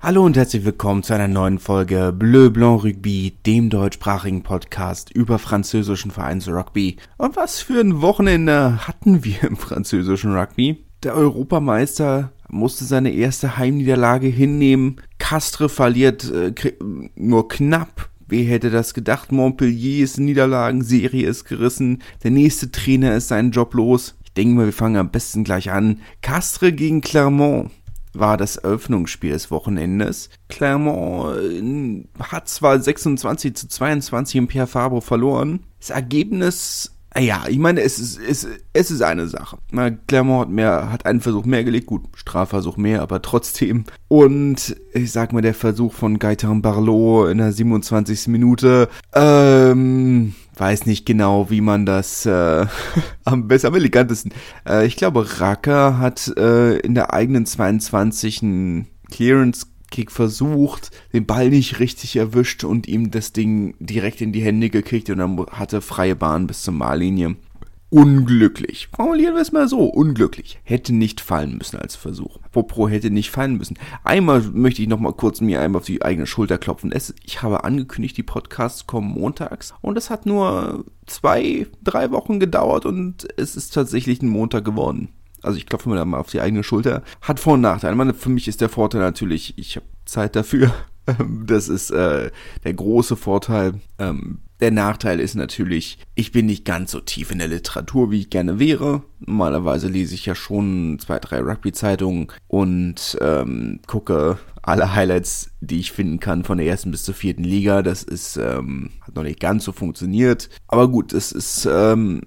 Hallo und herzlich willkommen zu einer neuen Folge Bleu Blanc Rugby, dem deutschsprachigen Podcast über französischen Vereinsrugby. Und was für ein Wochenende hatten wir im französischen Rugby? Der Europameister musste seine erste Heimniederlage hinnehmen. Castre verliert äh, nur knapp. Wer hätte das gedacht? Montpelliers Niederlagenserie ist gerissen. Der nächste Trainer ist seinen Job los. Ich denke mal, wir fangen am besten gleich an. Castre gegen Clermont war das Eröffnungsspiel des Wochenendes. Clermont äh, hat zwar 26 zu 22 im Pierre Fabre verloren. Das Ergebnis ja, ich meine, es ist, es, es ist eine Sache. Clermont hat mehr, hat einen Versuch mehr gelegt, gut, Strafversuch mehr, aber trotzdem. Und ich sag mal, der Versuch von Gaetan Barlow in der 27. Minute, ähm, weiß nicht genau, wie man das äh, am besten, am elegantesten. Äh, ich glaube, Racker hat äh, in der eigenen 22. Clearance Kick versucht, den Ball nicht richtig erwischt und ihm das Ding direkt in die Hände gekriegt und dann hatte freie Bahn bis zur Mahllinie. Unglücklich. Formulieren wir es mal so. Unglücklich. Hätte nicht fallen müssen als Versuch. Apropos hätte nicht fallen müssen. Einmal möchte ich noch mal kurz mir einmal auf die eigene Schulter klopfen. Es, ich habe angekündigt, die Podcasts kommen montags und es hat nur zwei, drei Wochen gedauert und es ist tatsächlich ein Montag geworden. Also ich klopfe mir da mal auf die eigene Schulter. Hat Vor- und Nachteile. meine, für mich ist der Vorteil natürlich, ich habe Zeit dafür. Das ist äh, der große Vorteil. Ähm, der Nachteil ist natürlich, ich bin nicht ganz so tief in der Literatur, wie ich gerne wäre. Normalerweise lese ich ja schon zwei, drei Rugby-Zeitungen und ähm, gucke alle Highlights, die ich finden kann, von der ersten bis zur vierten Liga. Das ist ähm, hat noch nicht ganz so funktioniert. Aber gut, es ist ähm,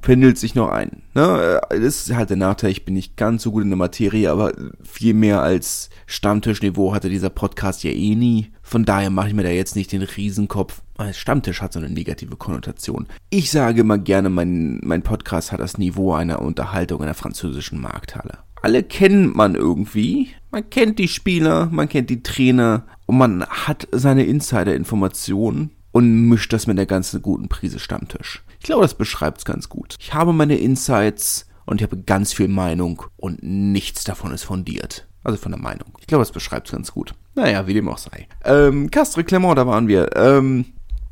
pendelt sich noch ein. Ne? Das ist halt der Nachteil, ich bin nicht ganz so gut in der Materie, aber viel mehr als Stammtischniveau hatte dieser Podcast ja eh nie. Von daher mache ich mir da jetzt nicht den Riesenkopf. Stammtisch hat so eine negative Konnotation. Ich sage immer gerne, mein, mein Podcast hat das Niveau einer Unterhaltung in der französischen Markthalle. Alle kennt man irgendwie. Man kennt die Spieler, man kennt die Trainer und man hat seine Insider-Informationen und mischt das mit der ganzen guten Prise Stammtisch. Ich glaube, das beschreibt es ganz gut. Ich habe meine Insights und ich habe ganz viel Meinung und nichts davon ist fundiert. Also von der Meinung. Ich glaube, das beschreibt es ganz gut. Naja, wie dem auch sei. Ähm, Castre Clermont, da waren wir. Ähm,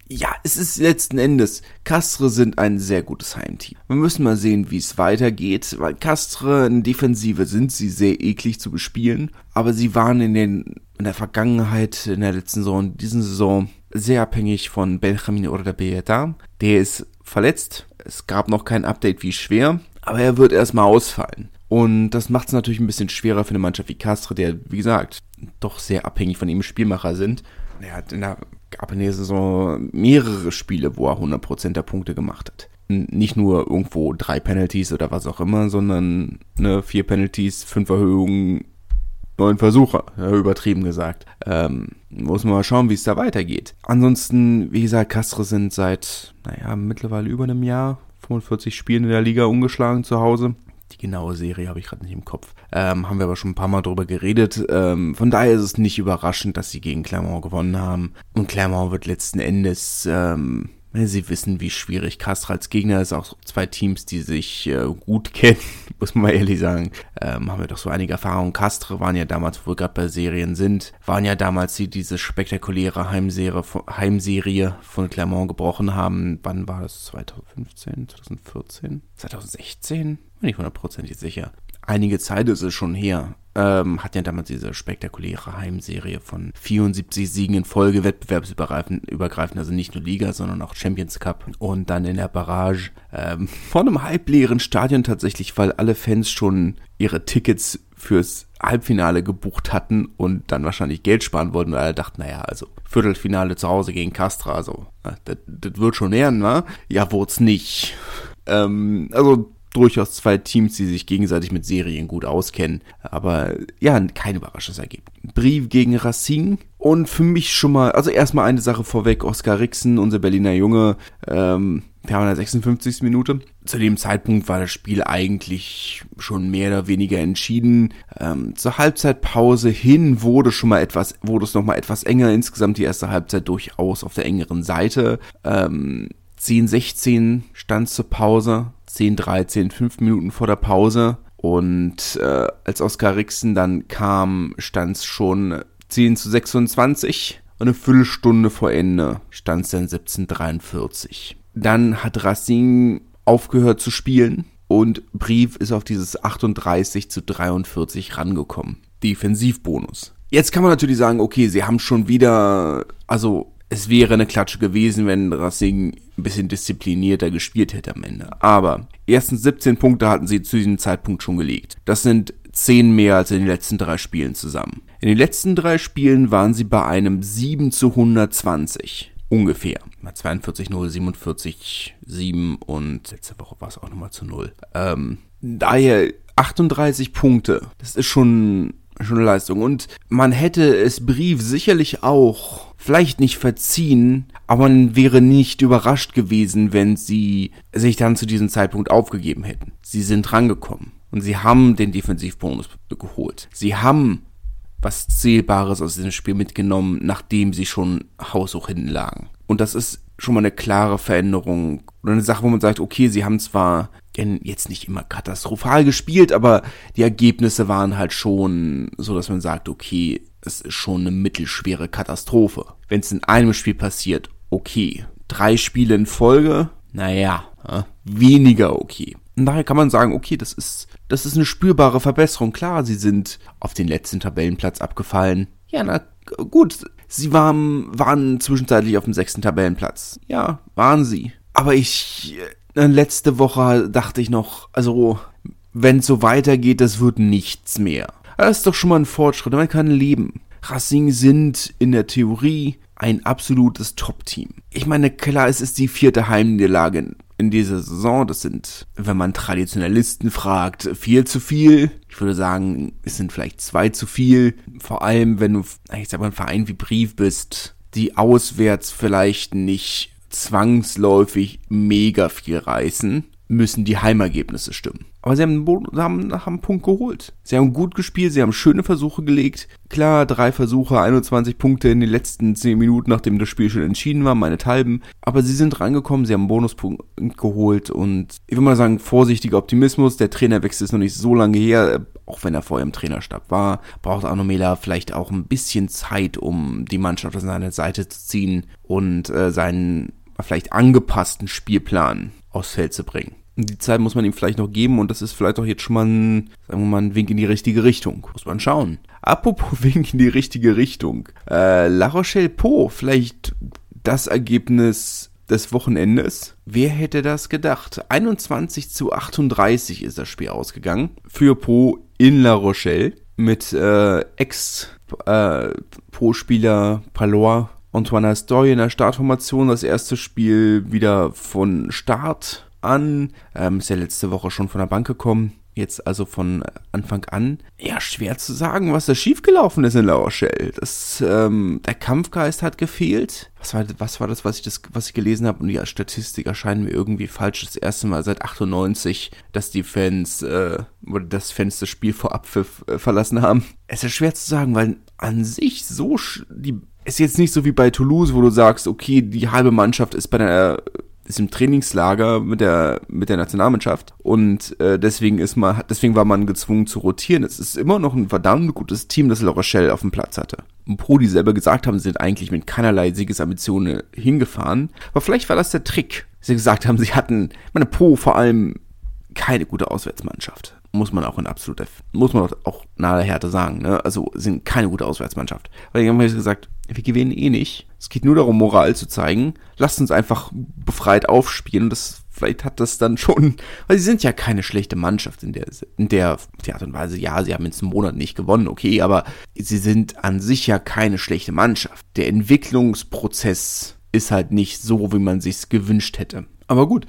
ja, es ist letzten Endes, Castre sind ein sehr gutes Heimteam. Wir müssen mal sehen, wie es weitergeht, weil Castre in Defensive sind sie sehr eklig zu bespielen, aber sie waren in den, in der Vergangenheit, in der letzten Saison, in diesen Saison sehr abhängig von Benjamin Orda Der ist verletzt. Es gab noch kein Update, wie schwer, aber er wird erstmal ausfallen. Und das macht es natürlich ein bisschen schwerer für eine Mannschaft wie Castre, der, wie gesagt, doch sehr abhängig von ihm Spielmacher sind. Er hat in der, der Saison mehrere Spiele, wo er 100% der Punkte gemacht hat. Nicht nur irgendwo drei Penalties oder was auch immer, sondern ne, vier Penalties, fünf Erhöhungen, neun Versuche, übertrieben gesagt. Ähm, muss man mal schauen, wie es da weitergeht. Ansonsten, wie gesagt, Castre sind seit, naja, mittlerweile über einem Jahr, 45 Spielen in der Liga ungeschlagen zu Hause. Die genaue Serie habe ich gerade nicht im Kopf. Ähm, haben wir aber schon ein paar Mal drüber geredet. Ähm, von daher ist es nicht überraschend, dass sie gegen Clermont gewonnen haben. Und Clermont wird letzten Endes ähm, Sie wissen, wie schwierig Castra als Gegner ist. Auch zwei Teams, die sich äh, gut kennen, muss man mal ehrlich sagen. Ähm, haben wir doch so einige Erfahrungen. Castre waren ja damals, wo wir gerade bei Serien sind, waren ja damals die diese spektakuläre Heimserie, Heimserie von Clermont gebrochen haben. Wann war das? 2015, 2014, 2016? Bin ich hundertprozentig sicher einige Zeit ist es schon her. Ähm, hat ja damals diese spektakuläre Heimserie von 74 Siegen in Folge, wettbewerbsübergreifend, also nicht nur Liga, sondern auch Champions Cup. Und dann in der Barrage ähm, von einem halbleeren Stadion tatsächlich, weil alle Fans schon ihre Tickets fürs Halbfinale gebucht hatten und dann wahrscheinlich Geld sparen wollten, weil alle dachten, naja, also Viertelfinale zu Hause gegen Castra, also das, wird schon lernen, wa? Ja, wurd's nicht. Ähm, also durchaus zwei Teams, die sich gegenseitig mit Serien gut auskennen. Aber ja, kein überraschendes Ergebnis. Brief gegen Racing. Und für mich schon mal, also erstmal eine Sache vorweg, Oskar Rixen, unser Berliner Junge, ähm, wir haben in der 56. Minute. Zu dem Zeitpunkt war das Spiel eigentlich schon mehr oder weniger entschieden. Ähm, zur Halbzeitpause hin wurde schon mal etwas, wurde es noch mal etwas enger. Insgesamt die erste Halbzeit durchaus auf der engeren Seite. Ähm, 10, 16 stand zur Pause. 10, 13, 5 Minuten vor der Pause. Und äh, als Oskar Rixen dann kam, stand es schon 10 zu 26 und eine Viertelstunde vor Ende stand es dann 1743. Dann hat Racing aufgehört zu spielen und Brief ist auf dieses 38 zu 43 rangekommen. Defensivbonus. Jetzt kann man natürlich sagen, okay, sie haben schon wieder, also es wäre eine Klatsche gewesen, wenn Racing ein bisschen disziplinierter gespielt hätte am Ende. Aber erstens 17 Punkte hatten sie zu diesem Zeitpunkt schon gelegt. Das sind 10 mehr als in den letzten drei Spielen zusammen. In den letzten drei Spielen waren sie bei einem 7 zu 120. Ungefähr. 42, 0, 47, 7 und letzte Woche war es auch nochmal zu 0. Ähm, daher 38 Punkte. Das ist schon, schon eine Leistung. Und man hätte es Brief sicherlich auch vielleicht nicht verziehen, aber man wäre nicht überrascht gewesen, wenn sie sich dann zu diesem Zeitpunkt aufgegeben hätten. Sie sind rangekommen und sie haben den Defensivbonus geholt. Sie haben was Zählbares aus diesem Spiel mitgenommen, nachdem sie schon haushoch hinten lagen. Und das ist schon mal eine klare Veränderung oder eine Sache, wo man sagt, okay, sie haben zwar jetzt nicht immer katastrophal gespielt, aber die Ergebnisse waren halt schon so, dass man sagt, okay, es ist schon eine mittelschwere Katastrophe. Wenn es in einem Spiel passiert, okay. Drei Spiele in Folge, naja, weniger okay. Und daher kann man sagen, okay, das ist, das ist eine spürbare Verbesserung. Klar, sie sind auf den letzten Tabellenplatz abgefallen. Ja, na gut, sie waren, waren zwischenzeitlich auf dem sechsten Tabellenplatz. Ja, waren sie. Aber ich, äh, letzte Woche dachte ich noch, also, wenn es so weitergeht, das wird nichts mehr. Das ist doch schon mal ein Fortschritt, man kann leben. Racing sind in der Theorie ein absolutes Top-Team. Ich meine, klar, es ist die vierte Heimniederlage in dieser Saison. Das sind, wenn man Traditionalisten fragt, viel zu viel. Ich würde sagen, es sind vielleicht zwei zu viel. Vor allem, wenn du, ich sag mal, ein Verein wie Brief bist, die auswärts vielleicht nicht zwangsläufig mega viel reißen, müssen die Heimergebnisse stimmen. Aber sie haben, haben, haben einen Punkt geholt. Sie haben gut gespielt, sie haben schöne Versuche gelegt. Klar, drei Versuche, 21 Punkte in den letzten 10 Minuten, nachdem das Spiel schon entschieden war, meine Talben. Aber sie sind rangekommen, sie haben einen Bonuspunkt geholt und ich würde mal sagen, vorsichtiger Optimismus. Der Trainerwechsel ist noch nicht so lange her, auch wenn er vorher im Trainerstab war. Braucht Anomela vielleicht auch ein bisschen Zeit, um die Mannschaft an seine Seite zu ziehen und äh, seinen vielleicht angepassten Spielplan aufs Feld zu bringen die Zeit muss man ihm vielleicht noch geben und das ist vielleicht auch jetzt schon mal ein, sagen wir mal, ein Wink in die richtige Richtung. Muss man schauen. Apropos Wink in die richtige Richtung. Äh, La Rochelle Po, vielleicht das Ergebnis des Wochenendes. Wer hätte das gedacht? 21 zu 38 ist das Spiel ausgegangen. Für Po in La Rochelle mit äh, Ex-Po-Spieler äh, Palois Antoine Astoy in der Startformation. Das erste Spiel wieder von Start an. Ähm, ist ja letzte Woche schon von der Bank gekommen. Jetzt also von Anfang an. Ja, schwer zu sagen, was da schiefgelaufen ist in La Rochelle. Das, ähm, der Kampfgeist hat gefehlt. Was war, was war das, was ich, das, was ich gelesen habe? Und die Statistik erscheint mir irgendwie falsch. Das erste Mal seit 98, dass die Fans, äh, oder das Fans das Spiel vorab äh, verlassen haben. Es ist schwer zu sagen, weil an sich so, die, ist jetzt nicht so wie bei Toulouse, wo du sagst, okay, die halbe Mannschaft ist bei der ist im Trainingslager mit der mit der Nationalmannschaft und äh, deswegen ist man deswegen war man gezwungen zu rotieren. Es ist immer noch ein verdammt gutes Team, das La Rochelle auf dem Platz hatte. Und Pro, die selber gesagt haben, sind eigentlich mit keinerlei Siegesambitionen hingefahren. Aber vielleicht war das der Trick. Sie gesagt haben, sie hatten, meine Po vor allem keine gute Auswärtsmannschaft. Muss man auch in absoluter, muss man auch nahe Härte sagen, ne? Also sind keine gute Auswärtsmannschaft. Weil die haben gesagt, wir gewinnen eh nicht. Es geht nur darum, Moral zu zeigen. Lasst uns einfach befreit aufspielen. Das, vielleicht hat das dann schon, weil sie sind ja keine schlechte Mannschaft in der, in der Art und Weise. Ja, sie haben jetzt einen Monat nicht gewonnen, okay, aber sie sind an sich ja keine schlechte Mannschaft. Der Entwicklungsprozess ist halt nicht so, wie man sich's gewünscht hätte. Aber gut,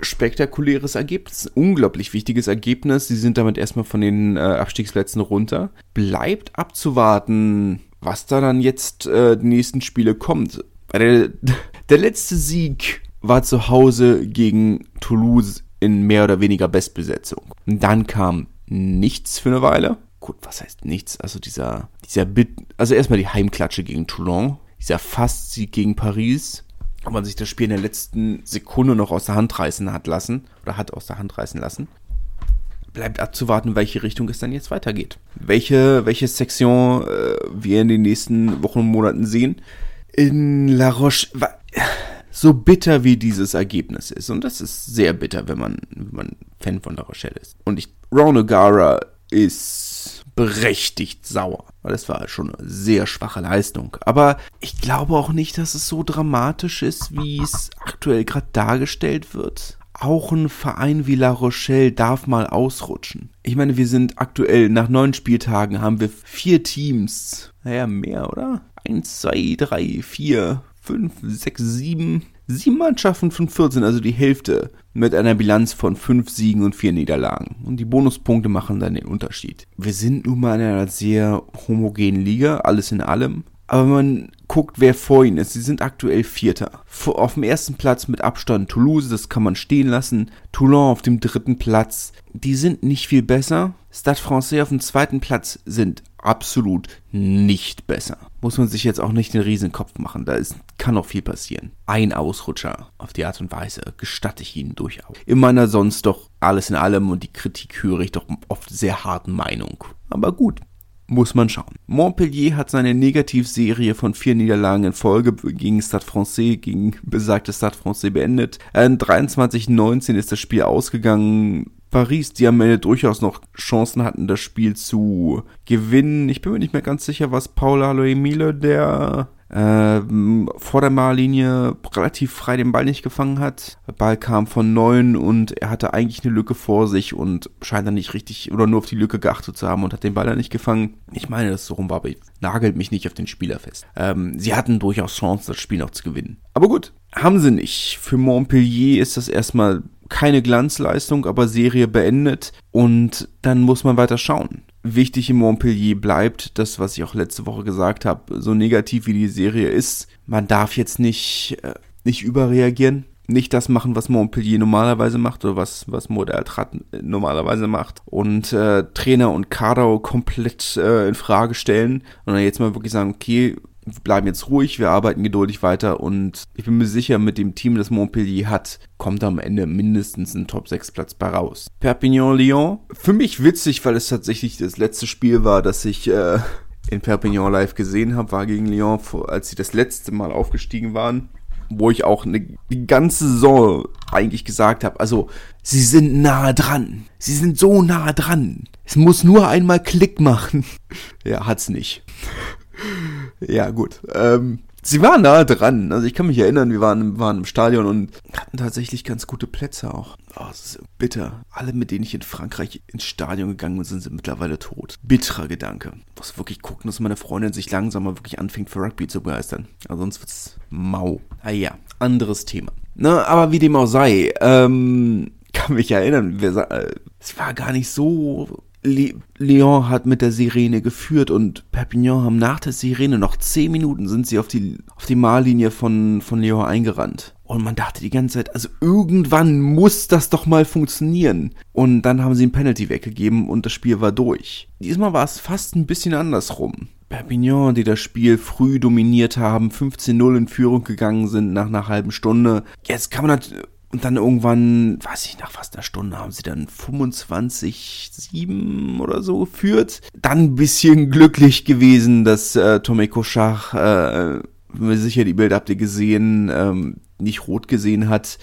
spektakuläres Ergebnis, unglaublich wichtiges Ergebnis. Sie sind damit erstmal von den äh, Abstiegsplätzen runter. Bleibt abzuwarten, was da dann jetzt äh, die nächsten Spiele kommt. Der, der letzte Sieg war zu Hause gegen Toulouse in mehr oder weniger Bestbesetzung. Und dann kam nichts für eine Weile. Gut, was heißt nichts? Also dieser, dieser Bit, also erstmal die Heimklatsche gegen Toulon, dieser Fastsieg gegen Paris, wo man sich das Spiel in der letzten Sekunde noch aus der Hand reißen hat lassen, oder hat aus der Hand reißen lassen. bleibt abzuwarten, welche Richtung es dann jetzt weitergeht. Welche, welche Sektion äh, wir in den nächsten Wochen und Monaten sehen. In La Roche, so bitter wie dieses Ergebnis ist, und das ist sehr bitter, wenn man, wenn man Fan von La Rochelle ist. Und ich, Ron O'Gara ist berechtigt sauer, weil das war schon eine sehr schwache Leistung. Aber ich glaube auch nicht, dass es so dramatisch ist, wie es aktuell gerade dargestellt wird auch ein Verein wie La Rochelle darf mal ausrutschen. Ich meine, wir sind aktuell nach neun Spieltagen haben wir vier Teams. Naja, mehr, oder? Eins, zwei, drei, vier, fünf, sechs, sieben. Sieben Mannschaften von 14, also die Hälfte, mit einer Bilanz von fünf Siegen und vier Niederlagen. Und die Bonuspunkte machen dann den Unterschied. Wir sind nun mal in einer sehr homogenen Liga, alles in allem. Aber man guckt, wer vor ihnen ist. Sie sind aktuell Vierter. Auf dem ersten Platz mit Abstand Toulouse, das kann man stehen lassen. Toulon auf dem dritten Platz. Die sind nicht viel besser. Stade Francais auf dem zweiten Platz sind absolut nicht besser. Muss man sich jetzt auch nicht den Riesenkopf machen. Da ist, kann noch viel passieren. Ein Ausrutscher auf die Art und Weise gestatte ich Ihnen durchaus. In meiner sonst doch alles in allem und die Kritik höre ich doch oft sehr harten Meinung. Aber gut, muss man schauen. Montpellier hat seine Negativserie von vier Niederlagen in Folge gegen Stade Francais, gegen besagte Stade Francais beendet. Äh, 23-19 ist das Spiel ausgegangen. Paris, die am Ende durchaus noch Chancen hatten, das Spiel zu gewinnen. Ich bin mir nicht mehr ganz sicher, was Paul Aloemile, der ähm, vor der Mahllinie relativ frei den Ball nicht gefangen hat. Der Ball kam von neun und er hatte eigentlich eine Lücke vor sich und scheint dann nicht richtig oder nur auf die Lücke geachtet zu haben und hat den Ball dann nicht gefangen. Ich meine, dass es so rum war, aber ich nagelt mich nicht auf den Spieler fest. Ähm, sie hatten durchaus Chancen, das Spiel noch zu gewinnen. Aber gut, haben sie nicht. Für Montpellier ist das erstmal keine Glanzleistung, aber Serie beendet und dann muss man weiter schauen wichtig in Montpellier bleibt, das, was ich auch letzte Woche gesagt habe, so negativ wie die Serie ist, man darf jetzt nicht, äh, nicht überreagieren. Nicht das machen, was Montpellier normalerweise macht oder was, was Moderatrat normalerweise macht. Und äh, Trainer und Kader komplett äh, in Frage stellen. Und dann jetzt mal wirklich sagen, okay, bleiben jetzt ruhig, wir arbeiten geduldig weiter und ich bin mir sicher, mit dem Team, das Montpellier hat, kommt am Ende mindestens ein Top 6 Platz bei raus. Perpignan-Lyon, für mich witzig, weil es tatsächlich das letzte Spiel war, das ich äh, in Perpignan live gesehen habe, war gegen Lyon, als sie das letzte Mal aufgestiegen waren wo ich auch eine, die ganze Saison eigentlich gesagt habe, also sie sind nah dran. Sie sind so nah dran. Es muss nur einmal Klick machen. Ja, hat's nicht ja, gut. Ähm, sie waren da dran. Also ich kann mich erinnern, wir waren, waren im Stadion und hatten tatsächlich ganz gute Plätze auch. Oh, das ist bitter. Alle, mit denen ich in Frankreich ins Stadion gegangen bin, sind, sind mittlerweile tot. Bitterer Gedanke. Ich muss wirklich gucken, dass meine Freundin sich langsam mal wirklich anfängt für Rugby zu begeistern. Also sonst wird's mau. Ah ja, anderes Thema. Na, aber wie dem auch sei, ähm, kann mich erinnern, wir, äh, es war gar nicht so Lyon hat mit der Sirene geführt und Perpignan haben nach der Sirene noch 10 Minuten sind sie auf die, auf die Mahllinie von, von Lyon eingerannt. Und man dachte die ganze Zeit, also irgendwann muss das doch mal funktionieren. Und dann haben sie ein Penalty weggegeben und das Spiel war durch. Diesmal war es fast ein bisschen andersrum. Perpignan, die das Spiel früh dominiert haben, 15-0 in Führung gegangen sind nach einer halben Stunde. Jetzt kann man natürlich und dann irgendwann, weiß ich, nach fast einer Stunde haben sie dann 25-7 oder so geführt. Dann ein bisschen glücklich gewesen, dass äh, Tomeko Schach, äh, sicher die Bilder habt ihr gesehen, ähm, nicht rot gesehen hat.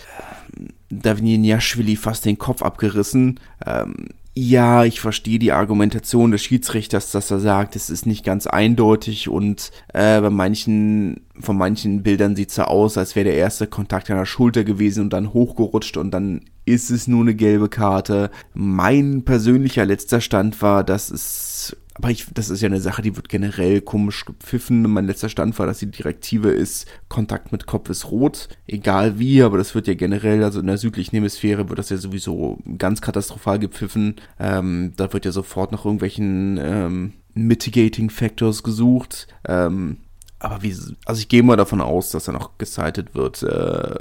Davin Yashvili fast den Kopf abgerissen. Ähm, ja, ich verstehe die Argumentation des Schiedsrichters, dass er sagt, es ist nicht ganz eindeutig und äh, bei manchen, von manchen Bildern sieht es so aus, als wäre der erste Kontakt an der Schulter gewesen und dann hochgerutscht und dann ist es nur eine gelbe Karte. Mein persönlicher letzter Stand war, dass es aber ich, das ist ja eine Sache, die wird generell komisch gepfiffen. Mein letzter Stand war, dass die Direktive ist, Kontakt mit Kopf ist rot. Egal wie, aber das wird ja generell, also in der südlichen Hemisphäre wird das ja sowieso ganz katastrophal gepfiffen. Ähm, da wird ja sofort nach irgendwelchen ähm, Mitigating Factors gesucht. Ähm, aber wie, also ich gehe mal davon aus, dass da noch gecited wird, äh,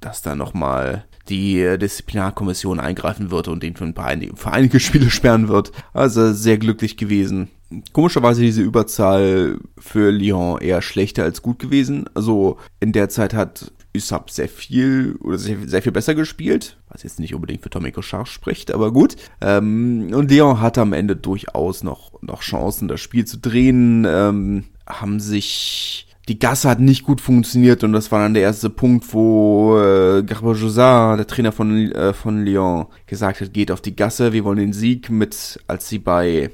dass da nochmal die Disziplinarkommission eingreifen wird und den für, ein paar, für einige Spiele sperren wird. Also sehr glücklich gewesen. Komischerweise diese Überzahl für Lyon eher schlechter als gut gewesen. Also in der Zeit hat ich habe sehr viel oder sehr, sehr viel besser gespielt, was jetzt nicht unbedingt für Tomiko Scharf spricht, aber gut. Ähm, und Leon hatte am Ende durchaus noch, noch Chancen, das Spiel zu drehen, ähm, haben sich die Gasse hat nicht gut funktioniert und das war dann der erste Punkt, wo äh, Garba Josard, der Trainer von, äh, von Lyon, gesagt hat, geht auf die Gasse, wir wollen den Sieg mit, als sie bei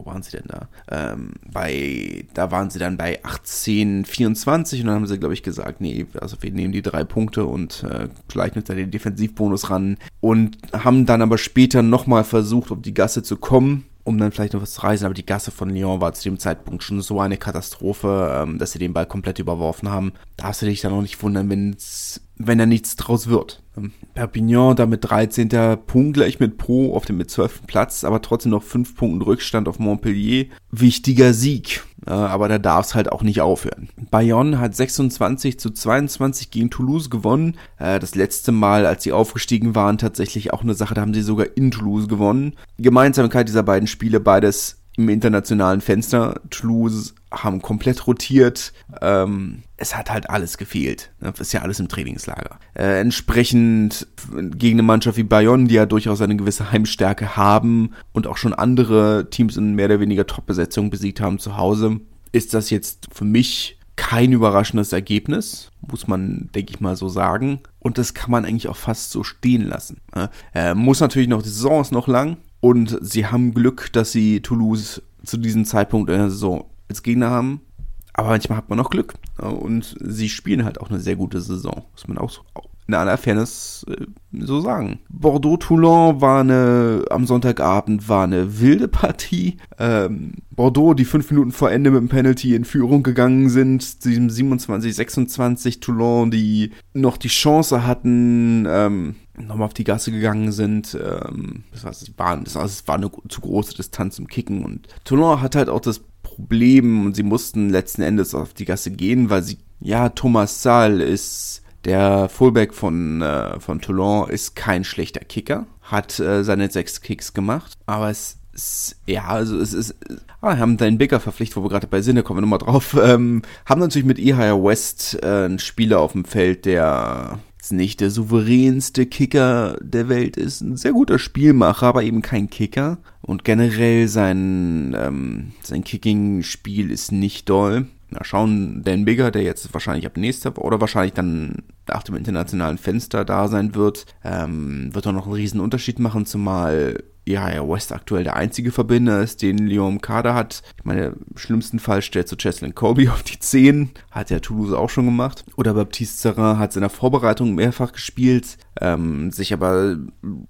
wo waren sie denn da? Ähm, bei, da waren sie dann bei 18, 24 und dann haben sie, glaube ich, gesagt, nee, also wir nehmen die drei Punkte und äh, gleichen uns da den Defensivbonus ran und haben dann aber später nochmal versucht, auf die Gasse zu kommen um dann vielleicht noch was zu reisen, aber die Gasse von Lyon war zu dem Zeitpunkt schon so eine Katastrophe, ähm, dass sie den Ball komplett überworfen haben. Darfst du dich dann auch nicht wundern, wenn's, wenn da nichts draus wird. Ähm, Perpignan damit 13. Punkt gleich mit Pro auf dem mit 12. Platz, aber trotzdem noch 5 Punkten Rückstand auf Montpellier. Wichtiger Sieg, äh, aber da darf es halt auch nicht aufhören. Bayonne hat 26 zu 22 gegen Toulouse gewonnen. Äh, das letzte Mal, als sie aufgestiegen waren, tatsächlich auch eine Sache, da haben sie sogar in Toulouse gewonnen. Gemeinsamkeit dieser beiden Spiele, beides im internationalen Fenster. Toulouse haben komplett rotiert. Ähm, es hat halt alles gefehlt. Das ist ja alles im Trainingslager. Äh, entsprechend gegen eine Mannschaft wie Bayonne, die ja durchaus eine gewisse Heimstärke haben und auch schon andere Teams in mehr oder weniger Top-Besetzung besiegt haben zu Hause, ist das jetzt für mich kein überraschendes Ergebnis, muss man, denke ich mal, so sagen. Und das kann man eigentlich auch fast so stehen lassen. Äh, muss natürlich noch, die Saison ist noch lang und sie haben Glück, dass sie Toulouse zu diesem Zeitpunkt in der Saison als Gegner haben. Aber manchmal hat man noch Glück. Und sie spielen halt auch eine sehr gute Saison. Muss man auch in aller Fairness äh, so sagen. Bordeaux-Toulon war eine, am Sonntagabend war eine wilde Partie. Ähm, Bordeaux, die fünf Minuten vor Ende mit dem Penalty in Führung gegangen sind, zu diesem 27, 26 Toulon, die noch die Chance hatten, ähm, nochmal auf die Gasse gegangen sind. Ähm, das, war, das, war, das war eine zu große Distanz zum Kicken und Toulon hat halt auch das Problem und sie mussten letzten Endes auf die Gasse gehen, weil sie, ja, Thomas Saal ist der Fullback von, äh, von Toulon ist kein schlechter Kicker, hat äh, seine sechs Kicks gemacht, aber es ja, also es ist, ah, haben deinen Bigger verpflichtet, wo wir gerade bei Sinne kommen wir nochmal drauf, ähm, haben natürlich mit Ehire West äh, einen Spieler auf dem Feld, der jetzt nicht der souveränste Kicker der Welt ist, ein sehr guter Spielmacher, aber eben kein Kicker. Und generell sein, ähm, sein Kicking-Spiel ist nicht doll. Na, schauen, Dan Bigger, der jetzt wahrscheinlich ab nächster oder wahrscheinlich dann nach dem internationalen Fenster da sein wird, ähm, wird auch noch einen riesen Unterschied machen, zumal ja, West aktuell der einzige Verbinder ist, den Lyon im Kader hat. Ich meine, im schlimmsten Fall stellt so Cheslin Kobe auf die 10. Hat ja Toulouse auch schon gemacht. Oder Baptiste Serrin hat in der Vorbereitung mehrfach gespielt, ähm, sich aber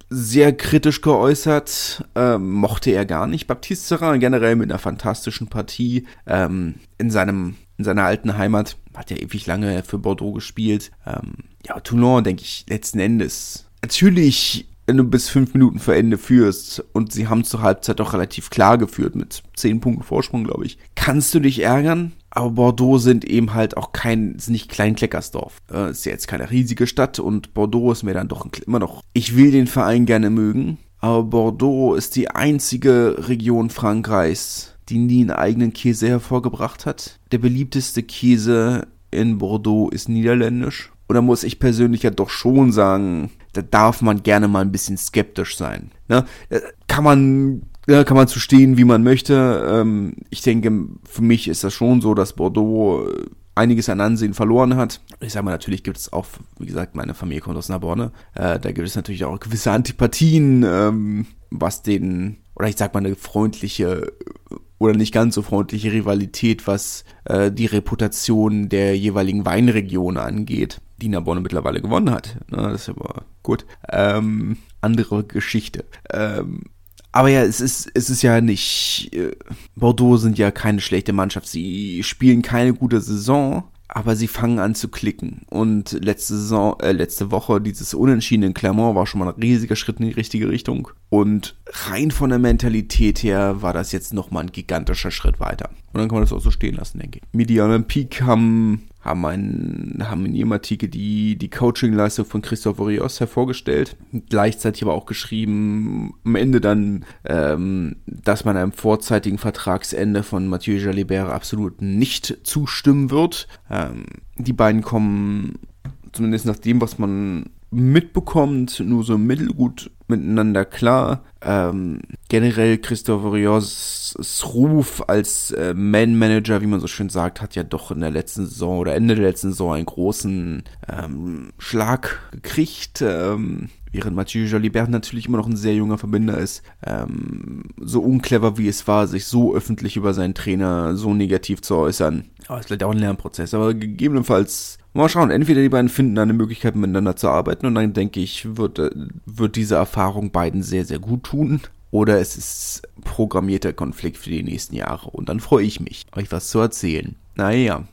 sehr kritisch geäußert. Ähm, mochte er gar nicht. Baptiste Serrin generell mit einer fantastischen Partie ähm, in seinem in seiner alten Heimat. Hat ja ewig lange für Bordeaux gespielt. Ähm, ja, Toulon, denke ich, letzten Endes natürlich wenn du bis fünf Minuten vor Ende führst und sie haben zur Halbzeit doch relativ klar geführt mit zehn Punkten Vorsprung, glaube ich, kannst du dich ärgern. Aber Bordeaux sind eben halt auch kein, ist nicht Kleinkleckersdorf. Äh, ist ja jetzt keine riesige Stadt und Bordeaux ist mir dann doch immer noch. Ich will den Verein gerne mögen, aber Bordeaux ist die einzige Region Frankreichs, die nie einen eigenen Käse hervorgebracht hat. Der beliebteste Käse in Bordeaux ist niederländisch. Oder muss ich persönlich ja doch schon sagen, da darf man gerne mal ein bisschen skeptisch sein. Ne? Kann man ja, kann man zu stehen, wie man möchte. Ähm, ich denke, für mich ist das schon so, dass Bordeaux äh, einiges an Ansehen verloren hat. Ich sage mal, natürlich gibt es auch, wie gesagt, meine Familie kommt aus Narbonne. Äh, da gibt es natürlich auch gewisse Antipathien, ähm, was den, oder ich sag mal, eine freundliche oder nicht ganz so freundliche Rivalität, was äh, die Reputation der jeweiligen Weinregion angeht die Narbonne mittlerweile gewonnen hat. Na, das ist aber gut. Ähm, andere Geschichte. Ähm, aber ja, es ist, es ist ja nicht. Äh, Bordeaux sind ja keine schlechte Mannschaft. Sie spielen keine gute Saison, aber sie fangen an zu klicken. Und letzte Saison, äh, letzte Woche, dieses Unentschieden in Clermont war schon mal ein riesiger Schritt in die richtige Richtung. Und rein von der Mentalität her war das jetzt nochmal ein gigantischer Schritt weiter. Und dann kann man das auch so stehen lassen, denke ich. Midi Olympique haben haben, einen, haben in ihrem Artikel die, die Coaching-Leistung von Christoph Rios hervorgestellt, gleichzeitig aber auch geschrieben, am Ende dann, ähm, dass man einem vorzeitigen Vertragsende von Mathieu Jalibert absolut nicht zustimmen wird. Ähm, die beiden kommen zumindest nach dem, was man mitbekommt, nur so mittelgut miteinander klar. Ähm, generell Christopher Rios Ruf als äh, Man-Manager, wie man so schön sagt, hat ja doch in der letzten Saison oder Ende der letzten Saison einen großen ähm, Schlag gekriegt. Ähm, Während Mathieu Jolibert natürlich immer noch ein sehr junger Verbinder ist, ähm, so unclever wie es war, sich so öffentlich über seinen Trainer so negativ zu äußern. Aber es ist vielleicht auch ein Lernprozess, aber gegebenenfalls Mal schauen, entweder die beiden finden eine Möglichkeit, miteinander zu arbeiten und dann denke ich, wird, äh, wird diese Erfahrung beiden sehr, sehr gut tun. Oder es ist programmierter Konflikt für die nächsten Jahre und dann freue ich mich, euch was zu erzählen. Naja.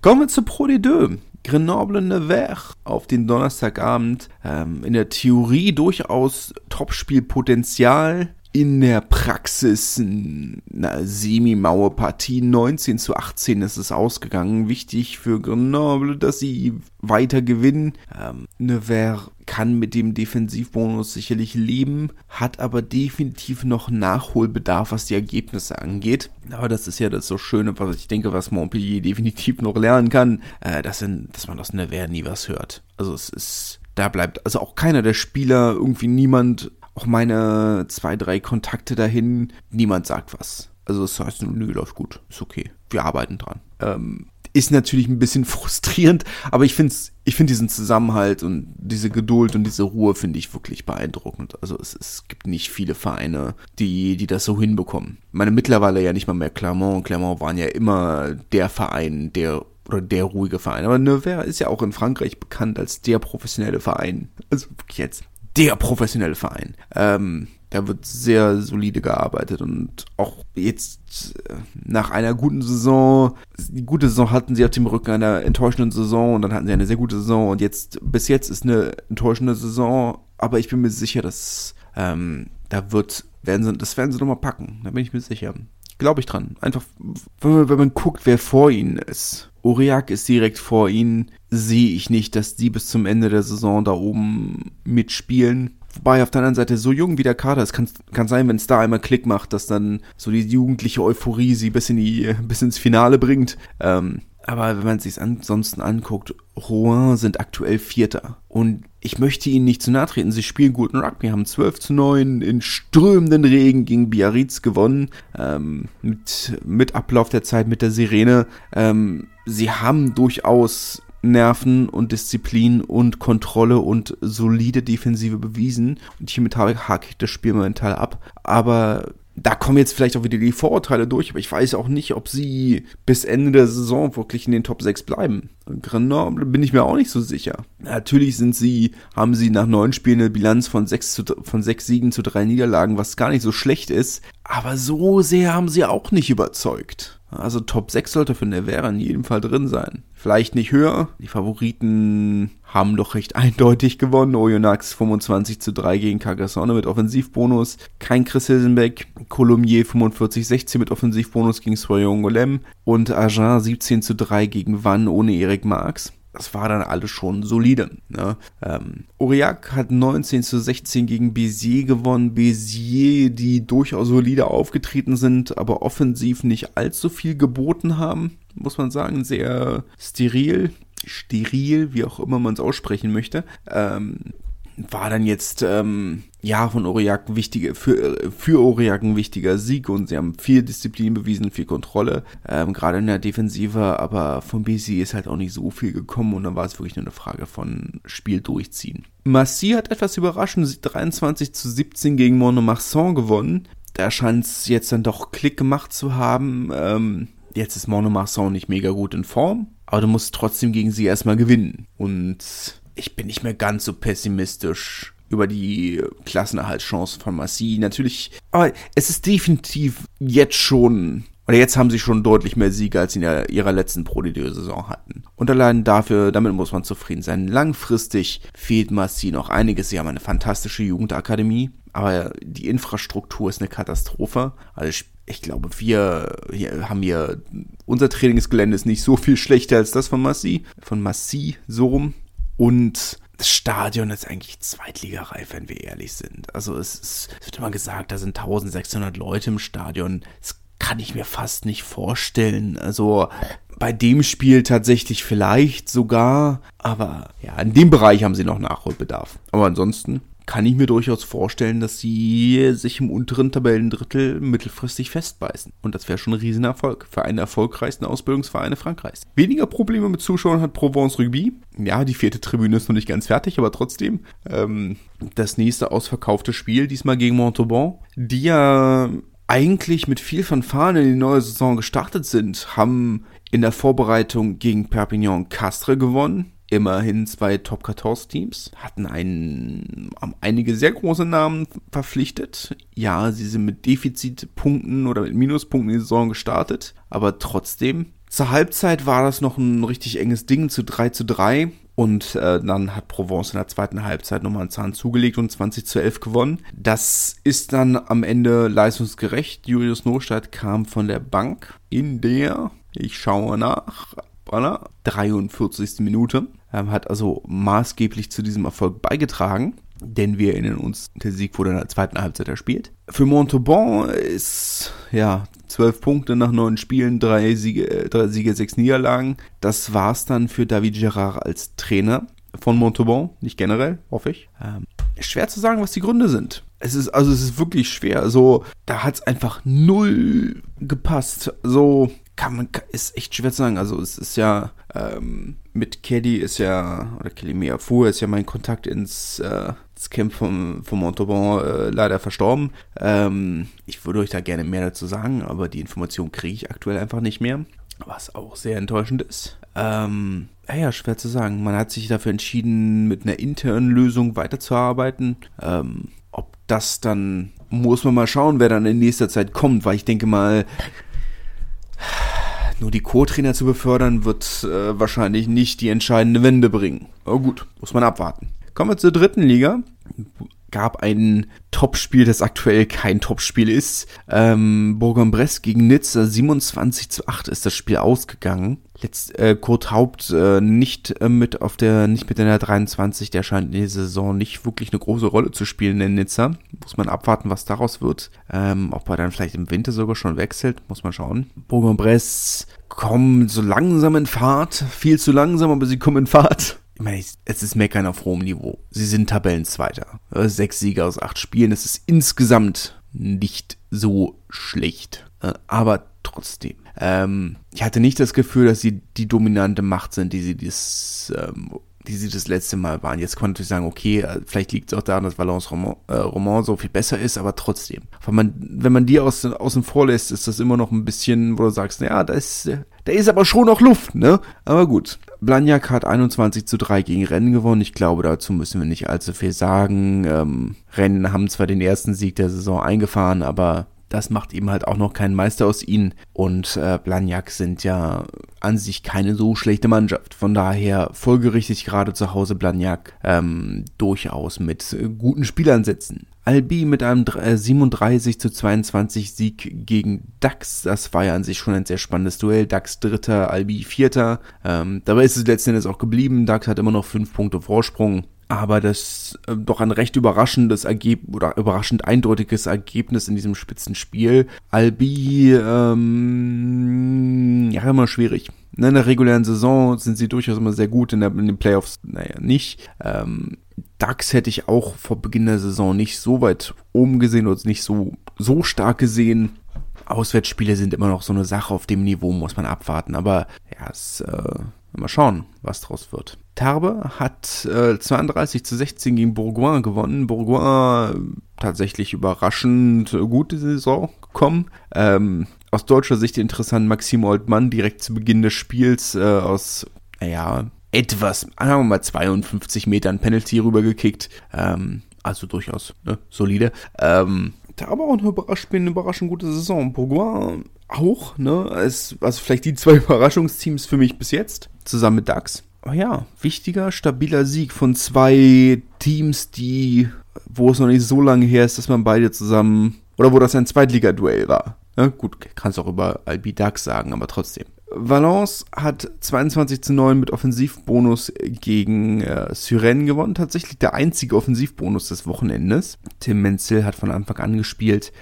Kommen wir zu Pro D2. Grenoble-Nevers auf den Donnerstagabend. Ähm, in der Theorie durchaus Topspielpotenzial in der Praxis eine Semi-Mauer-Partie. 19 zu 18 ist es ausgegangen. Wichtig für Grenoble, dass sie weiter gewinnen. Ähm, Nevers kann mit dem Defensivbonus sicherlich leben, hat aber definitiv noch Nachholbedarf, was die Ergebnisse angeht. Aber das ist ja das so Schöne, was ich denke, was Montpellier definitiv noch lernen kann, äh, dass, in, dass man aus Nevers nie was hört. Also es ist da bleibt also auch keiner der Spieler, irgendwie niemand auch meine zwei, drei Kontakte dahin, niemand sagt was. Also das heißt, nö, läuft gut, ist okay, wir arbeiten dran. Ähm, ist natürlich ein bisschen frustrierend, aber ich finde ich finde diesen Zusammenhalt und diese Geduld und diese Ruhe finde ich wirklich beeindruckend. Also es, es gibt nicht viele Vereine, die, die das so hinbekommen. Ich meine, mittlerweile ja nicht mal mehr Clermont. Clermont waren ja immer der Verein, der oder der ruhige Verein. Aber Nevers ist ja auch in Frankreich bekannt als der professionelle Verein. Also jetzt der professionelle Verein. Ähm, da wird sehr solide gearbeitet und auch jetzt äh, nach einer guten Saison, die gute Saison hatten sie auf dem Rücken einer enttäuschenden Saison und dann hatten sie eine sehr gute Saison und jetzt, bis jetzt ist eine enttäuschende Saison, aber ich bin mir sicher, dass ähm, da wird, werden sie, das werden sie nochmal packen, da bin ich mir sicher. Glaube ich dran. Einfach, wenn man, wenn man guckt, wer vor ihnen ist. Uriak ist direkt vor ihnen. Sehe ich nicht, dass die bis zum Ende der Saison da oben mitspielen. Wobei auf der anderen Seite so jung wie der Kader ist, kann, kann sein, wenn es da einmal Klick macht, dass dann so die jugendliche Euphorie sie bis, in die, bis ins Finale bringt. Ähm, aber wenn man sich ansonsten anguckt, Rouen sind aktuell Vierter. Und ich möchte ihnen nicht zu nahe treten. Sie spielen guten Rugby, haben 12 zu 9 in strömenden Regen gegen Biarritz gewonnen. Ähm, mit, mit Ablauf der Zeit, mit der Sirene. Ähm, sie haben durchaus Nerven und Disziplin und Kontrolle und solide Defensive bewiesen. Und hiermit hake ich das Spiel mental ab. Aber da kommen jetzt vielleicht auch wieder die Vorurteile durch, aber ich weiß auch nicht, ob sie bis Ende der Saison wirklich in den Top 6 bleiben. Grenoble bin ich mir auch nicht so sicher. Natürlich sind sie, haben sie nach neun Spielen eine Bilanz von sechs, zu, von sechs Siegen zu drei Niederlagen, was gar nicht so schlecht ist, aber so sehr haben sie auch nicht überzeugt. Also Top 6 sollte für Nevera in jedem Fall drin sein. Vielleicht nicht höher. Die Favoriten haben doch recht eindeutig gewonnen. Oyonnax 25 zu 3 gegen Carcassonne mit Offensivbonus. Kein Chris Hilsenbeck. Colomier 45-16 mit Offensivbonus gegen Soyon Golem. Und Agen 17 zu 3 gegen Wann ohne Erik Marx das war dann alles schon solide. Ne? Ähm, Aurillac hat 19 zu 16 gegen Bézier gewonnen. Bézier, die durchaus solide aufgetreten sind, aber offensiv nicht allzu viel geboten haben, muss man sagen. Sehr steril, steril, wie auch immer man es aussprechen möchte. Ähm, war dann jetzt ähm, ja von Aurillac ein wichtiger für für Aurillac ein wichtiger Sieg und sie haben viel Disziplin bewiesen, viel Kontrolle, ähm, gerade in der Defensive, aber von BC ist halt auch nicht so viel gekommen und dann war es wirklich nur eine Frage von Spiel durchziehen. Massy hat etwas überraschend 23 zu 17 gegen Monomarsan gewonnen. Da scheint es jetzt dann doch Klick gemacht zu haben. Ähm, jetzt ist Monomarsan nicht mega gut in Form, aber du musst trotzdem gegen sie erstmal gewinnen und ich bin nicht mehr ganz so pessimistisch über die Klassenerhaltschance von Massi. Natürlich, aber es ist definitiv jetzt schon, oder jetzt haben sie schon deutlich mehr Siege, als sie in ihrer letzten Pro saison hatten. Und allein dafür, damit muss man zufrieden sein. Langfristig fehlt Massi noch einiges. Sie haben eine fantastische Jugendakademie, aber die Infrastruktur ist eine Katastrophe. Also ich, ich glaube, wir, wir haben hier, unser Trainingsgelände ist nicht so viel schlechter als das von Massi, von Massi, so rum. Und das Stadion ist eigentlich zweitligareif, wenn wir ehrlich sind. Also es, es wird immer gesagt, da sind 1600 Leute im Stadion. Es kann ich mir fast nicht vorstellen. Also bei dem Spiel tatsächlich vielleicht sogar, aber ja, in dem Bereich haben sie noch Nachholbedarf. Aber ansonsten kann ich mir durchaus vorstellen, dass sie sich im unteren Tabellendrittel mittelfristig festbeißen. Und das wäre schon ein Riesenerfolg für einen erfolgreichsten Ausbildungsvereine Frankreichs. Weniger Probleme mit Zuschauern hat Provence Rugby. Ja, die vierte Tribüne ist noch nicht ganz fertig, aber trotzdem. Ähm, das nächste ausverkaufte Spiel, diesmal gegen Montauban, die ja eigentlich mit viel Fanfaren in die neue Saison gestartet sind, haben in der Vorbereitung gegen Perpignan Castres gewonnen immerhin zwei Top 14 Teams, hatten einen, einige sehr große Namen verpflichtet. Ja, sie sind mit Defizitpunkten oder mit Minuspunkten in die Saison gestartet, aber trotzdem. Zur Halbzeit war das noch ein richtig enges Ding zu 3 zu 3. Und äh, dann hat Provence in der zweiten Halbzeit nochmal einen Zahn zugelegt und 20 zu 11 gewonnen. Das ist dann am Ende leistungsgerecht. Julius Nostadt kam von der Bank in der, ich schaue nach, 43. Minute ähm, hat also maßgeblich zu diesem Erfolg beigetragen. Denn wir erinnern uns, der Sieg wurde in der zweiten Halbzeit erspielt. Für Montauban ist, ja, zwölf Punkte nach neun Spielen, drei Siege, äh, drei Siege, sechs Niederlagen. Das war's dann für David Gerard als Trainer von Montauban, nicht generell, hoffe ich. Ähm, schwer zu sagen, was die Gründe sind. Es ist, also es ist wirklich schwer. So, da hat's einfach null gepasst. So, kann man, ist echt schwer zu sagen. Also es ist ja, ähm, mit Caddy ist ja, oder Kelly Meafu ist ja mein Kontakt ins, äh, ins Camp vom, vom Montauban äh, leider verstorben. Ähm, ich würde euch da gerne mehr dazu sagen, aber die Information kriege ich aktuell einfach nicht mehr. Was auch sehr enttäuschend ist. Ähm, ja, schwer zu sagen. Man hat sich dafür entschieden, mit einer internen Lösung weiterzuarbeiten. Ähm, ob das dann, muss man mal schauen, wer dann in nächster Zeit kommt, weil ich denke mal, nur die Co-Trainer zu befördern, wird äh, wahrscheinlich nicht die entscheidende Wende bringen. Aber gut, muss man abwarten. Kommen wir zur dritten Liga. Gab ein Topspiel, das aktuell kein Topspiel ist. Ähm, Bourg-en-Bresse gegen Nizza 27 zu 8 ist das Spiel ausgegangen. Letzt, äh, Kurt Haupt äh, nicht äh, mit auf der, nicht mit in der 23, der scheint in der Saison nicht wirklich eine große Rolle zu spielen in Nizza. Muss man abwarten, was daraus wird. Ähm, ob er dann vielleicht im Winter sogar schon wechselt, muss man schauen. Bourg-en-Bresse kommen so langsam in Fahrt, viel zu langsam, aber sie kommen in Fahrt. Ich meine, es ist Meckern auf hohem Niveau. Sie sind Tabellenzweiter. Äh, sechs Siege aus acht Spielen. Es ist insgesamt nicht so schlecht. Äh, aber trotzdem. Ähm, ich hatte nicht das Gefühl, dass sie die dominante Macht sind, die sie das, ähm, die sie das letzte Mal waren. Jetzt konnte ich sagen, okay, äh, vielleicht liegt es auch daran, dass Valence Roman, äh, Roman so viel besser ist, aber trotzdem. Wenn man, wenn man die aus, außen vor lässt, ist das immer noch ein bisschen, wo du sagst, ja, da ist, da ist aber schon noch Luft, ne? Aber gut. Blagnac hat 21 zu 3 gegen Rennen gewonnen. Ich glaube, dazu müssen wir nicht allzu viel sagen. Ähm, Rennen haben zwar den ersten Sieg der Saison eingefahren, aber das macht eben halt auch noch keinen Meister aus ihnen. Und äh, Blagnac sind ja an sich keine so schlechte Mannschaft. Von daher folgerichtig gerade zu Hause Blagnac ähm, durchaus mit äh, guten Spielansätzen. Albi mit einem 37 äh, zu 22 Sieg gegen DAX. Das war ja an sich schon ein sehr spannendes Duell. DAX Dritter, Albi Vierter. Ähm, dabei ist es letzten Endes auch geblieben. DAX hat immer noch fünf Punkte Vorsprung aber das äh, doch ein recht überraschendes Ergebnis oder überraschend eindeutiges Ergebnis in diesem Spitzenspiel. Albi, ähm, ja, immer schwierig. In der regulären Saison sind sie durchaus immer sehr gut, in, der, in den Playoffs, naja, nicht. Ähm, DAX hätte ich auch vor Beginn der Saison nicht so weit oben gesehen oder nicht so, so stark gesehen. Auswärtsspiele sind immer noch so eine Sache, auf dem Niveau muss man abwarten, aber ja, es, äh, mal schauen, was draus wird. Tarbe hat äh, 32 zu 16 gegen Bourgoin gewonnen. Bourgoin äh, tatsächlich überraschend gute Saison gekommen. Ähm, aus deutscher Sicht interessant, Maxim Oldmann direkt zu Beginn des Spiels äh, aus, naja, etwas, sagen wir mal 52 Metern Penalty rübergekickt. Ähm, also durchaus ne, solide. Ähm, aber auch eine überraschend, eine überraschend gute Saison. Bourgoin auch, ne? Es, also vielleicht die zwei Überraschungsteams für mich bis jetzt, zusammen mit DAX. Oh ja, wichtiger, stabiler Sieg von zwei Teams, die, wo es noch nicht so lange her ist, dass man beide zusammen, oder wo das ein Zweitligaduell war. Ja, gut, kannst auch über Albi Dax sagen, aber trotzdem. Valence hat 22 zu 9 mit Offensivbonus gegen äh, Syren gewonnen. Tatsächlich der einzige Offensivbonus des Wochenendes. Tim Menzel hat von Anfang an gespielt.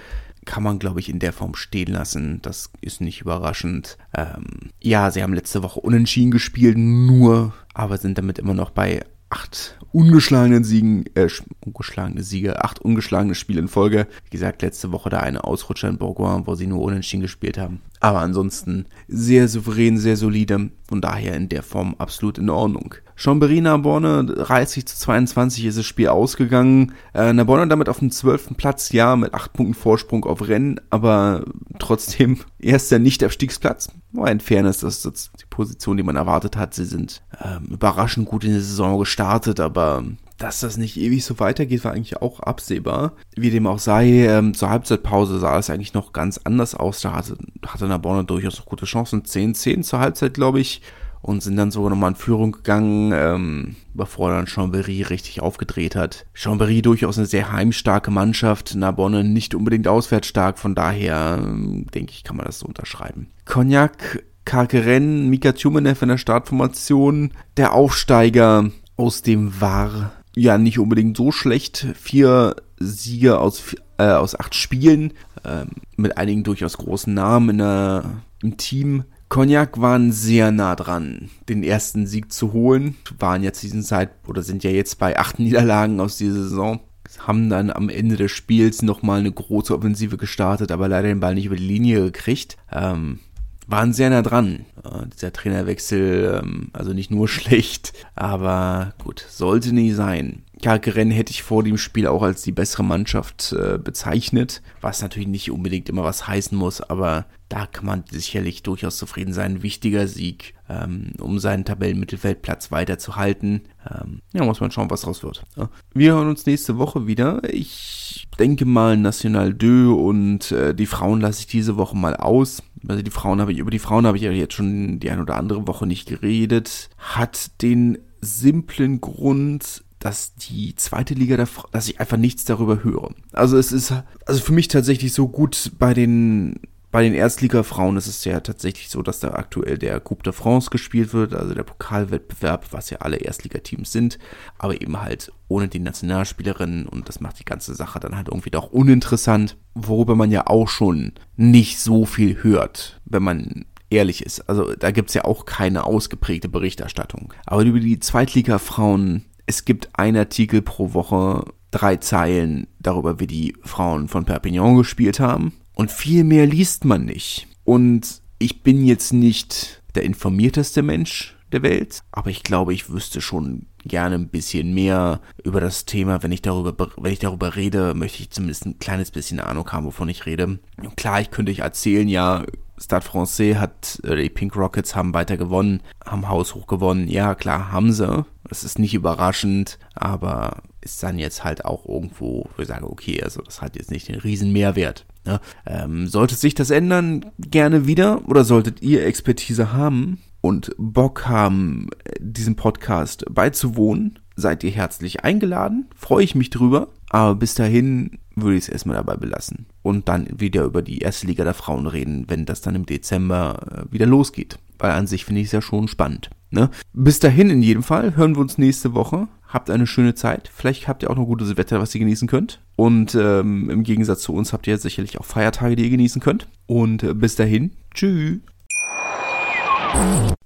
Kann man, glaube ich, in der Form stehen lassen. Das ist nicht überraschend. Ähm, ja, sie haben letzte Woche unentschieden gespielt, nur, aber sind damit immer noch bei acht ungeschlagenen Siegen, äh, ungeschlagene Siege, acht ungeschlagene Spiele in Folge. Wie gesagt, letzte Woche da eine Ausrutscher in Bourgoin, wo sie nur unentschieden gespielt haben. Aber ansonsten sehr souverän, sehr solide. Von daher in der Form absolut in Ordnung. Chambéry Narbonne 30 zu 22 ist das Spiel ausgegangen. Äh, Narbonne damit auf dem 12. Platz, ja, mit 8 Punkten Vorsprung auf Rennen, aber trotzdem erster Nicht-Abstiegsplatz. War in Fairness, das ist die Position, die man erwartet hat. Sie sind ähm, überraschend gut in die Saison gestartet, aber dass das nicht ewig so weitergeht, war eigentlich auch absehbar. Wie dem auch sei, ähm, zur Halbzeitpause sah es eigentlich noch ganz anders aus. Da hatte, hatte Narbonne durchaus noch gute Chancen. 10-10 zur Halbzeit, glaube ich. Und sind dann sogar nochmal in Führung gegangen, ähm, bevor dann Chambéry richtig aufgedreht hat. Chambéry durchaus eine sehr heimstarke Mannschaft, Narbonne nicht unbedingt auswärtsstark, von daher ähm, denke ich, kann man das so unterschreiben. Cognac, Karkeren, Mika Tjumenev in der Startformation, der Aufsteiger aus dem War ja nicht unbedingt so schlecht. Vier Siege aus, äh, aus acht Spielen, äh, mit einigen durchaus großen Namen in der, im Team. Cognac waren sehr nah dran, den ersten Sieg zu holen. Waren jetzt diesen Zeit oder sind ja jetzt bei acht Niederlagen aus dieser Saison. Haben dann am Ende des Spiels nochmal eine große Offensive gestartet, aber leider den Ball nicht über die Linie gekriegt. Ähm, waren sehr nah dran. Äh, dieser Trainerwechsel, ähm, also nicht nur schlecht, aber gut, sollte nie sein. Kalkeren hätte ich vor dem Spiel auch als die bessere Mannschaft äh, bezeichnet, was natürlich nicht unbedingt immer was heißen muss, aber da kann man sicherlich durchaus zufrieden sein. Wichtiger Sieg, ähm, um seinen Tabellenmittelfeldplatz weiterzuhalten. Ähm, ja, muss man schauen, was draus wird. Ja. Wir hören uns nächste Woche wieder. Ich denke mal National 2 und äh, die Frauen lasse ich diese Woche mal aus. Also die Frauen habe ich, über die Frauen habe ich ja jetzt schon die eine oder andere Woche nicht geredet. Hat den simplen Grund, dass die zweite Liga, der, dass ich einfach nichts darüber höre. Also es ist, also für mich tatsächlich so gut bei den bei den Erstliga-Frauen ist es ja tatsächlich so, dass da aktuell der Coupe de France gespielt wird, also der Pokalwettbewerb, was ja alle Erstligateams sind, aber eben halt ohne die Nationalspielerinnen und das macht die ganze Sache dann halt irgendwie doch uninteressant, worüber man ja auch schon nicht so viel hört, wenn man ehrlich ist. Also da gibt's ja auch keine ausgeprägte Berichterstattung. Aber über die Zweitliga-Frauen, es gibt einen Artikel pro Woche, drei Zeilen darüber, wie die Frauen von Perpignan gespielt haben und viel mehr liest man nicht. Und ich bin jetzt nicht der informierteste Mensch der Welt, aber ich glaube, ich wüsste schon gerne ein bisschen mehr über das Thema. Wenn ich darüber, wenn ich darüber rede, möchte ich zumindest ein kleines bisschen Ahnung haben, wovon ich rede. Klar, ich könnte ich erzählen, ja, Stade Francais hat, äh, die Pink Rockets haben weiter gewonnen, haben Haus hoch gewonnen. Ja, klar, haben sie. Das ist nicht überraschend, aber ist dann jetzt halt auch irgendwo, wo ich sage, okay, also das hat jetzt nicht den riesen Mehrwert. Ne? Ähm, sollte sich das ändern, gerne wieder. Oder solltet ihr Expertise haben und Bock haben, diesem Podcast beizuwohnen, seid ihr herzlich eingeladen. Freue ich mich drüber. Aber bis dahin würde ich es erstmal dabei belassen. Und dann wieder über die erste Liga der Frauen reden, wenn das dann im Dezember äh, wieder losgeht. Weil an sich finde ich es ja schon spannend. Ne? Bis dahin in jedem Fall hören wir uns nächste Woche. Habt eine schöne Zeit. Vielleicht habt ihr auch noch gutes Wetter, was ihr genießen könnt. Und ähm, im Gegensatz zu uns habt ihr sicherlich auch Feiertage, die ihr genießen könnt. Und äh, bis dahin, tschüss.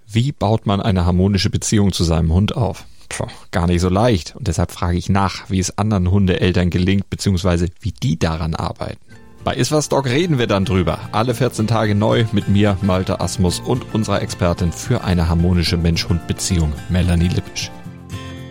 Wie baut man eine harmonische Beziehung zu seinem Hund auf? Puh, gar nicht so leicht. Und deshalb frage ich nach, wie es anderen Hundeeltern gelingt, beziehungsweise wie die daran arbeiten. Bei Iswas Dog reden wir dann drüber. Alle 14 Tage neu mit mir, Malte Asmus und unserer Expertin für eine harmonische Mensch-Hund-Beziehung, Melanie Lippisch.